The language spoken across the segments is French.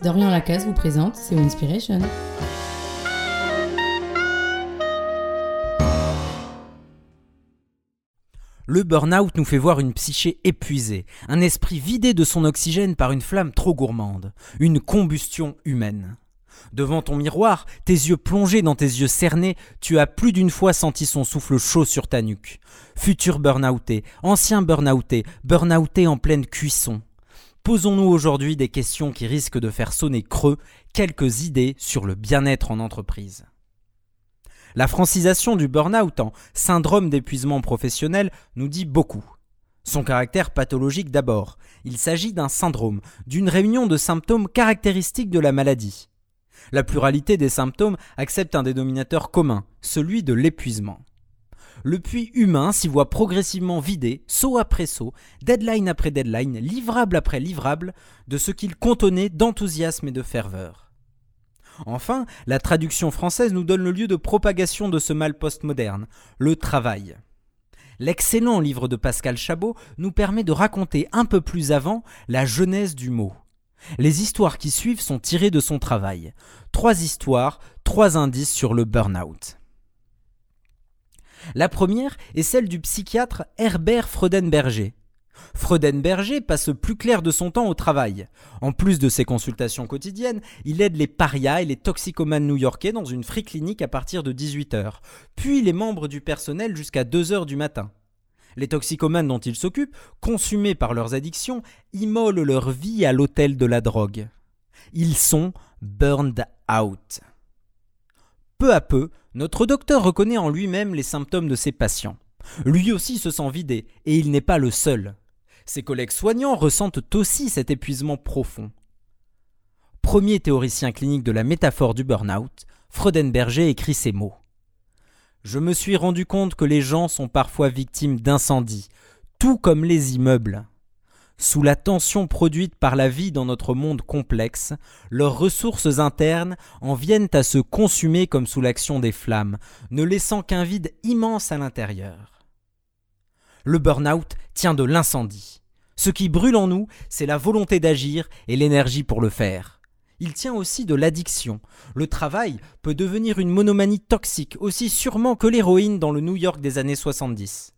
Dorian Lacasse vous présente C'est Inspiration. Le burn-out nous fait voir une psyché épuisée, un esprit vidé de son oxygène par une flamme trop gourmande, une combustion humaine. Devant ton miroir, tes yeux plongés dans tes yeux cernés, tu as plus d'une fois senti son souffle chaud sur ta nuque. Futur burn-outé, ancien burn-outé, burn-outé en pleine cuisson. Posons-nous aujourd'hui des questions qui risquent de faire sonner creux quelques idées sur le bien-être en entreprise. La francisation du burn-out en syndrome d'épuisement professionnel nous dit beaucoup. Son caractère pathologique d'abord. Il s'agit d'un syndrome, d'une réunion de symptômes caractéristiques de la maladie. La pluralité des symptômes accepte un dénominateur commun, celui de l'épuisement. Le puits humain s'y voit progressivement vidé, saut après saut, deadline après deadline, livrable après livrable, de ce qu'il contenait d'enthousiasme et de ferveur. Enfin, la traduction française nous donne le lieu de propagation de ce mal postmoderne, le travail. L'excellent livre de Pascal Chabot nous permet de raconter un peu plus avant la genèse du mot. Les histoires qui suivent sont tirées de son travail. Trois histoires, trois indices sur le burn-out. La première est celle du psychiatre Herbert Freudenberger. Freudenberger passe plus clair de son temps au travail. En plus de ses consultations quotidiennes, il aide les parias et les toxicomanes new-yorkais dans une free clinique à partir de 18h, puis les membres du personnel jusqu'à 2h du matin. Les toxicomanes dont ils s'occupent, consumés par leurs addictions, immolent leur vie à l'autel de la drogue. Ils sont burned out. Peu à peu, notre docteur reconnaît en lui-même les symptômes de ses patients. Lui aussi se sent vidé, et il n'est pas le seul. Ses collègues soignants ressentent aussi cet épuisement profond. Premier théoricien clinique de la métaphore du burn-out, Freudenberger écrit ces mots. Je me suis rendu compte que les gens sont parfois victimes d'incendies, tout comme les immeubles. Sous la tension produite par la vie dans notre monde complexe, leurs ressources internes en viennent à se consumer comme sous l'action des flammes, ne laissant qu'un vide immense à l'intérieur. Le burn-out tient de l'incendie. Ce qui brûle en nous, c'est la volonté d'agir et l'énergie pour le faire. Il tient aussi de l'addiction. Le travail peut devenir une monomanie toxique aussi sûrement que l'héroïne dans le New York des années 70.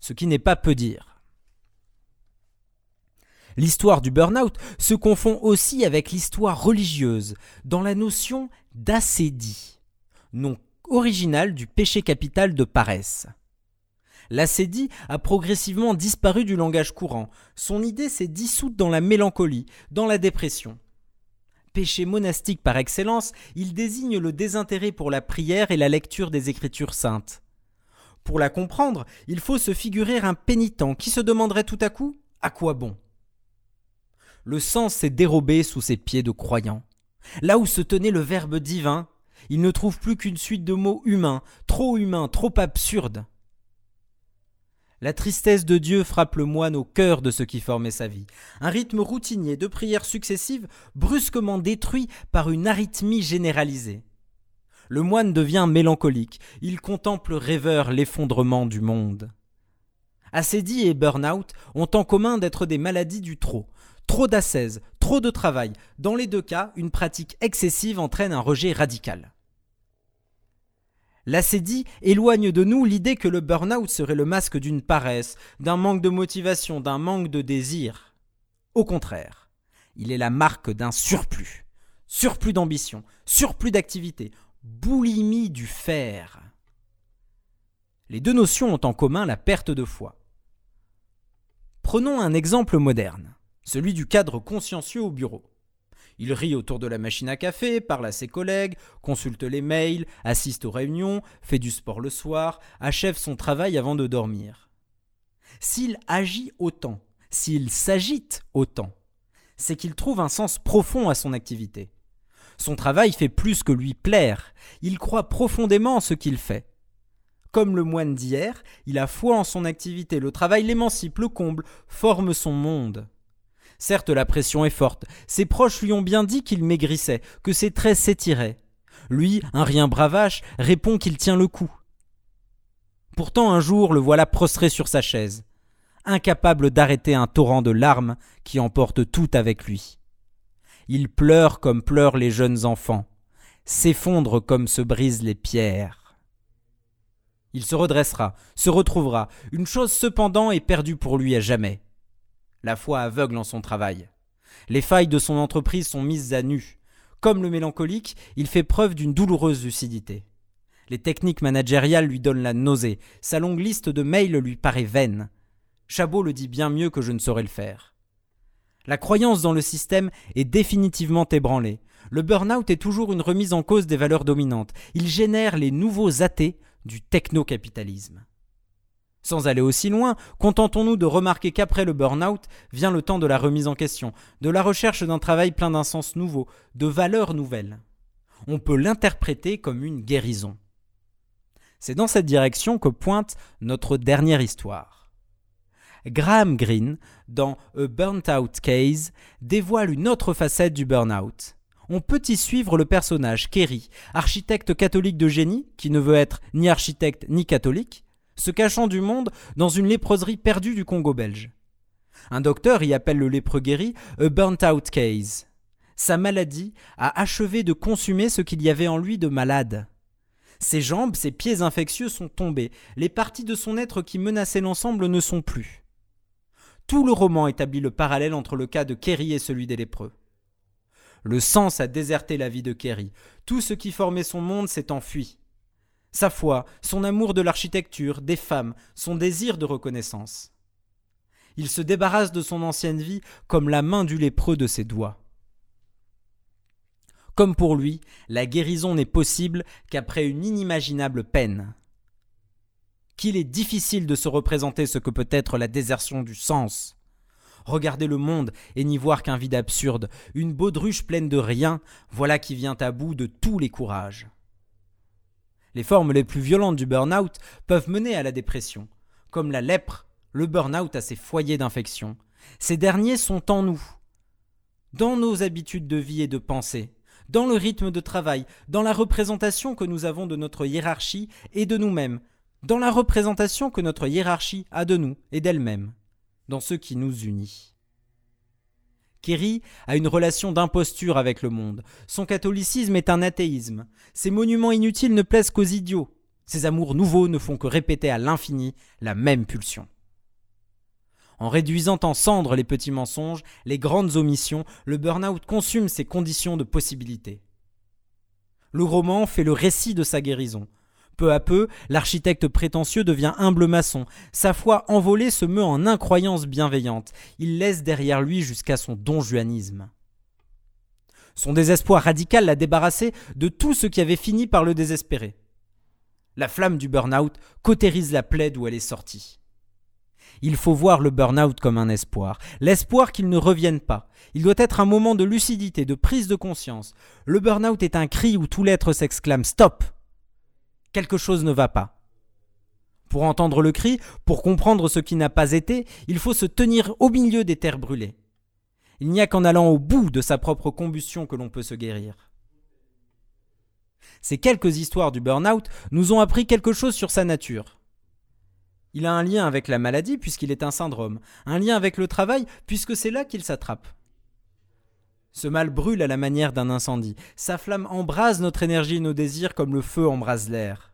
Ce qui n'est pas peu dire. L'histoire du burn-out se confond aussi avec l'histoire religieuse, dans la notion d'acédie, nom original du péché capital de paresse. L'acédie a progressivement disparu du langage courant, son idée s'est dissoute dans la mélancolie, dans la dépression. Péché monastique par excellence, il désigne le désintérêt pour la prière et la lecture des Écritures saintes. Pour la comprendre, il faut se figurer un pénitent qui se demanderait tout à coup À quoi bon? Le sens s'est dérobé sous ses pieds de croyants. Là où se tenait le Verbe divin, il ne trouve plus qu'une suite de mots humains, trop humains, trop absurdes. La tristesse de Dieu frappe le moine au cœur de ce qui formait sa vie. Un rythme routinier de prières successives brusquement détruit par une arythmie généralisée. Le moine devient mélancolique, il contemple rêveur l'effondrement du monde. Acédie et burn-out ont en commun d'être des maladies du trop, Trop d'ascèse, trop de travail. Dans les deux cas, une pratique excessive entraîne un rejet radical. L'acédie éloigne de nous l'idée que le burn-out serait le masque d'une paresse, d'un manque de motivation, d'un manque de désir. Au contraire, il est la marque d'un surplus. Surplus d'ambition, surplus d'activité, boulimie du faire. Les deux notions ont en commun la perte de foi. Prenons un exemple moderne celui du cadre consciencieux au bureau. Il rit autour de la machine à café, parle à ses collègues, consulte les mails, assiste aux réunions, fait du sport le soir, achève son travail avant de dormir. S'il agit autant, s'il s'agite autant, c'est qu'il trouve un sens profond à son activité. Son travail fait plus que lui plaire, il croit profondément en ce qu'il fait. Comme le moine d'hier, il a foi en son activité, le travail l'émancipe, le comble, forme son monde. Certes, la pression est forte. Ses proches lui ont bien dit qu'il maigrissait, que ses traits s'étiraient. Lui, un rien bravache, répond qu'il tient le coup. Pourtant, un jour, le voilà prostré sur sa chaise, incapable d'arrêter un torrent de larmes qui emporte tout avec lui. Il pleure comme pleurent les jeunes enfants, s'effondre comme se brisent les pierres. Il se redressera, se retrouvera. Une chose cependant est perdue pour lui à jamais. La foi aveugle en son travail. Les failles de son entreprise sont mises à nu. Comme le mélancolique, il fait preuve d'une douloureuse lucidité. Les techniques managériales lui donnent la nausée. Sa longue liste de mails lui paraît vaine. Chabot le dit bien mieux que je ne saurais le faire. La croyance dans le système est définitivement ébranlée. Le burn-out est toujours une remise en cause des valeurs dominantes. Il génère les nouveaux athées du technocapitalisme. Sans aller aussi loin, contentons-nous de remarquer qu'après le burn-out vient le temps de la remise en question, de la recherche d'un travail plein d'un sens nouveau, de valeurs nouvelles. On peut l'interpréter comme une guérison. C'est dans cette direction que pointe notre dernière histoire. Graham Greene, dans A Burnt Out Case, dévoile une autre facette du burn-out. On peut y suivre le personnage Kerry, architecte catholique de génie, qui ne veut être ni architecte ni catholique, se cachant du monde dans une léproserie perdue du Congo belge. Un docteur y appelle le lépreux guéri a burnt out case. Sa maladie a achevé de consumer ce qu'il y avait en lui de malade. Ses jambes, ses pieds infectieux sont tombés, les parties de son être qui menaçaient l'ensemble ne sont plus. Tout le roman établit le parallèle entre le cas de Kerry et celui des lépreux. Le sens a déserté la vie de Kerry. Tout ce qui formait son monde s'est enfui. Sa foi, son amour de l'architecture, des femmes, son désir de reconnaissance. Il se débarrasse de son ancienne vie comme la main du lépreux de ses doigts. Comme pour lui, la guérison n'est possible qu'après une inimaginable peine. Qu'il est difficile de se représenter ce que peut être la désertion du sens. Regarder le monde et n'y voir qu'un vide absurde, une baudruche pleine de rien, voilà qui vient à bout de tous les courages. Les formes les plus violentes du burn-out peuvent mener à la dépression. Comme la lèpre, le burn-out a ses foyers d'infection. Ces derniers sont en nous, dans nos habitudes de vie et de pensée dans le rythme de travail, dans la représentation que nous avons de notre hiérarchie et de nous-mêmes, dans la représentation que notre hiérarchie a de nous et d'elle-même, dans ce qui nous unit. Kerry a une relation d'imposture avec le monde. Son catholicisme est un athéisme. Ses monuments inutiles ne plaisent qu'aux idiots. Ses amours nouveaux ne font que répéter à l'infini la même pulsion. En réduisant en cendres les petits mensonges, les grandes omissions, le burn-out consume ses conditions de possibilité. Le roman fait le récit de sa guérison. Peu à peu, l'architecte prétentieux devient humble maçon. Sa foi envolée se meut en incroyance bienveillante. Il laisse derrière lui jusqu'à son donjuanisme. Son désespoir radical l'a débarrassé de tout ce qui avait fini par le désespérer. La flamme du burn-out cautérise la plaie d'où elle est sortie. Il faut voir le burn-out comme un espoir, l'espoir qu'il ne revienne pas. Il doit être un moment de lucidité, de prise de conscience. Le burn-out est un cri où tout l'être s'exclame Stop Quelque chose ne va pas. Pour entendre le cri, pour comprendre ce qui n'a pas été, il faut se tenir au milieu des terres brûlées. Il n'y a qu'en allant au bout de sa propre combustion que l'on peut se guérir. Ces quelques histoires du burn-out nous ont appris quelque chose sur sa nature. Il a un lien avec la maladie puisqu'il est un syndrome, un lien avec le travail puisque c'est là qu'il s'attrape. Ce mal brûle à la manière d'un incendie, sa flamme embrase notre énergie et nos désirs comme le feu embrase l'air.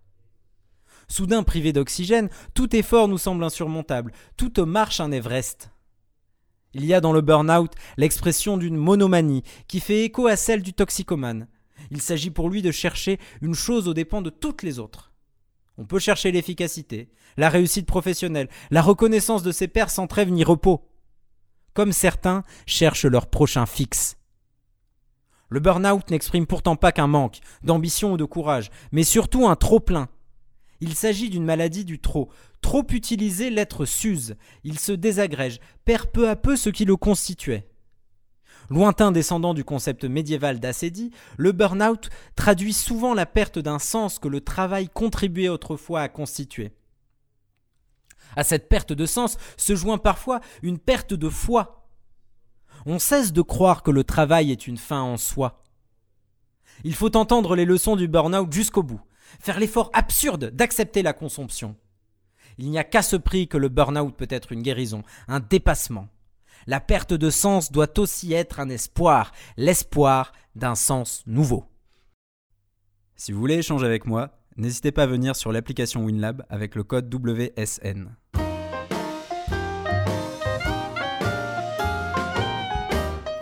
Soudain privé d'oxygène, tout effort nous semble insurmontable, toute marche un Everest. Il y a dans le burn-out l'expression d'une monomanie qui fait écho à celle du toxicomane. Il s'agit pour lui de chercher une chose aux dépens de toutes les autres. On peut chercher l'efficacité, la réussite professionnelle, la reconnaissance de ses pairs sans trêve ni repos. Comme certains cherchent leur prochain fixe. Le burn-out n'exprime pourtant pas qu'un manque d'ambition ou de courage, mais surtout un trop-plein. Il s'agit d'une maladie du trop. Trop utilisé, l'être s'use, il se désagrège, perd peu à peu ce qui le constituait. Lointain descendant du concept médiéval d'assédie, le burn-out traduit souvent la perte d'un sens que le travail contribuait autrefois à constituer. À cette perte de sens se joint parfois une perte de foi. On cesse de croire que le travail est une fin en soi. Il faut entendre les leçons du burn-out jusqu'au bout, faire l'effort absurde d'accepter la consomption. Il n'y a qu'à ce prix que le burn-out peut être une guérison, un dépassement. La perte de sens doit aussi être un espoir, l'espoir d'un sens nouveau. Si vous voulez échanger avec moi, n'hésitez pas à venir sur l'application WinLab avec le code WSN.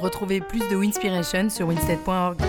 Retrouvez plus de Winspiration sur winstead.org.